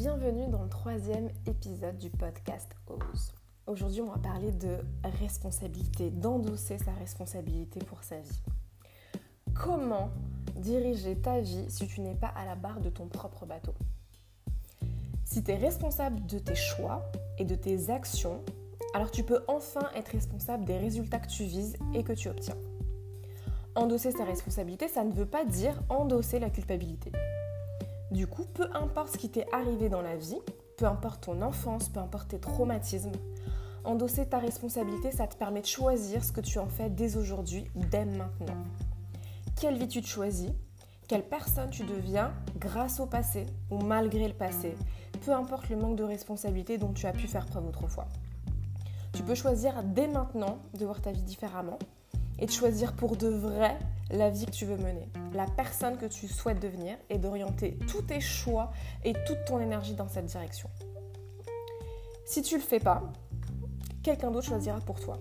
bienvenue dans le troisième épisode du podcast Ose. Aujourd'hui, on va parler de responsabilité, d'endosser sa responsabilité pour sa vie. Comment diriger ta vie si tu n'es pas à la barre de ton propre bateau? Si tu es responsable de tes choix et de tes actions, alors tu peux enfin être responsable des résultats que tu vises et que tu obtiens. Endosser sa responsabilité, ça ne veut pas dire endosser la culpabilité. Du coup, peu importe ce qui t'est arrivé dans la vie, peu importe ton enfance, peu importe tes traumatismes, endosser ta responsabilité, ça te permet de choisir ce que tu en fais dès aujourd'hui, dès maintenant. Quelle vie tu te choisis Quelle personne tu deviens grâce au passé ou malgré le passé Peu importe le manque de responsabilité dont tu as pu faire preuve autrefois. Tu peux choisir dès maintenant de voir ta vie différemment et de choisir pour de vrai la vie que tu veux mener, la personne que tu souhaites devenir et d'orienter tous tes choix et toute ton énergie dans cette direction. Si tu le fais pas, quelqu'un d'autre choisira pour toi.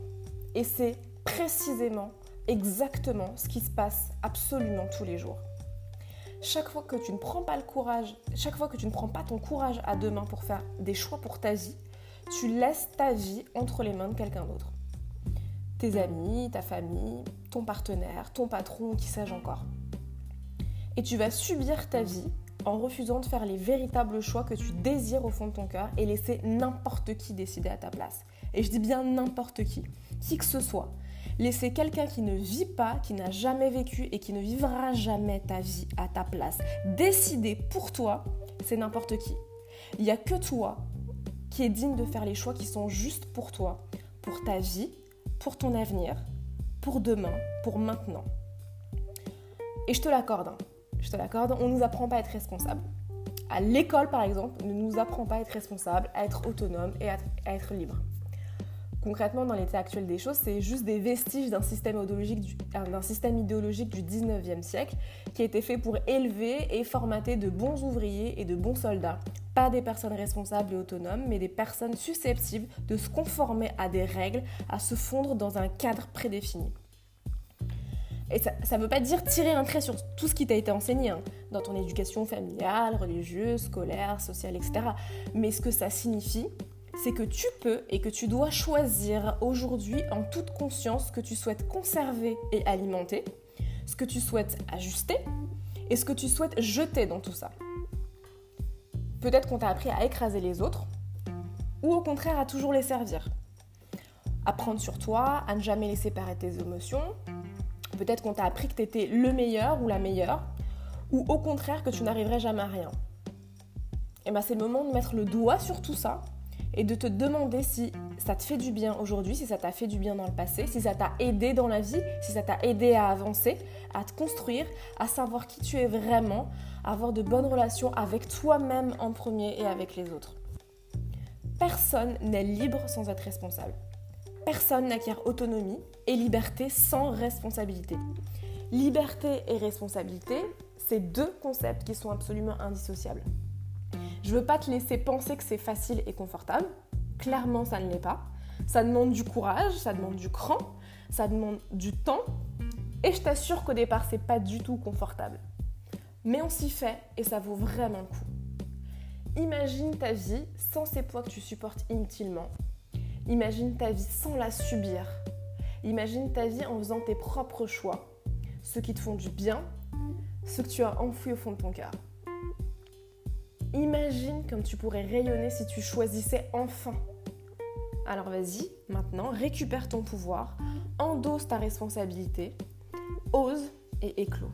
Et c'est précisément, exactement ce qui se passe absolument tous les jours. Chaque fois que tu ne prends pas le courage, chaque fois que tu ne prends pas ton courage à deux mains pour faire des choix pour ta vie, tu laisses ta vie entre les mains de quelqu'un d'autre tes amis, ta famille, ton partenaire, ton patron, qui sais-je encore. Et tu vas subir ta vie en refusant de faire les véritables choix que tu désires au fond de ton cœur et laisser n'importe qui décider à ta place. Et je dis bien n'importe qui, qui que ce soit. Laisser quelqu'un qui ne vit pas, qui n'a jamais vécu et qui ne vivra jamais ta vie à ta place. Décider pour toi, c'est n'importe qui. Il n'y a que toi qui est digne de faire les choix qui sont justes pour toi, pour ta vie pour ton avenir, pour demain, pour maintenant. Et je te l'accorde, hein. je te l'accorde, on ne nous apprend pas à être responsable. À l'école, par exemple, ne nous apprend pas à être responsable, à être autonome et à, être libre. Concrètement, dans l'état actuel des choses, c'est juste des vestiges d'un système d'un système idéologique du 19e siècle qui a été fait pour élever et formater de bons ouvriers et de bons soldats pas des personnes responsables et autonomes, mais des personnes susceptibles de se conformer à des règles, à se fondre dans un cadre prédéfini. Et ça ne veut pas dire tirer un trait sur tout ce qui t'a été enseigné, hein, dans ton éducation familiale, religieuse, scolaire, sociale, etc. Mais ce que ça signifie, c'est que tu peux et que tu dois choisir aujourd'hui en toute conscience ce que tu souhaites conserver et alimenter, ce que tu souhaites ajuster et ce que tu souhaites jeter dans tout ça. Peut-être qu'on t'a appris à écraser les autres, ou au contraire à toujours les servir. À prendre sur toi, à ne jamais laisser paraître tes émotions. Peut-être qu'on t'a appris que tu étais le meilleur ou la meilleure, ou au contraire que tu n'arriverais jamais à rien. Et bien c'est le moment de mettre le doigt sur tout ça et de te demander si ça te fait du bien aujourd'hui, si ça t'a fait du bien dans le passé, si ça t'a aidé dans la vie, si ça t'a aidé à avancer, à te construire, à savoir qui tu es vraiment, avoir de bonnes relations avec toi-même en premier et avec les autres. Personne n'est libre sans être responsable. Personne n'acquiert autonomie et liberté sans responsabilité. Liberté et responsabilité, c'est deux concepts qui sont absolument indissociables. Je veux pas te laisser penser que c'est facile et confortable. Clairement, ça ne l'est pas. Ça demande du courage, ça demande du cran, ça demande du temps. Et je t'assure qu'au départ, c'est pas du tout confortable. Mais on s'y fait et ça vaut vraiment le coup. Imagine ta vie sans ces poids que tu supportes inutilement. Imagine ta vie sans la subir. Imagine ta vie en faisant tes propres choix, ceux qui te font du bien, ceux que tu as enfouis au fond de ton cœur. Imagine comme tu pourrais rayonner si tu choisissais enfin. Alors vas-y, maintenant, récupère ton pouvoir, endosse ta responsabilité, ose et éclose.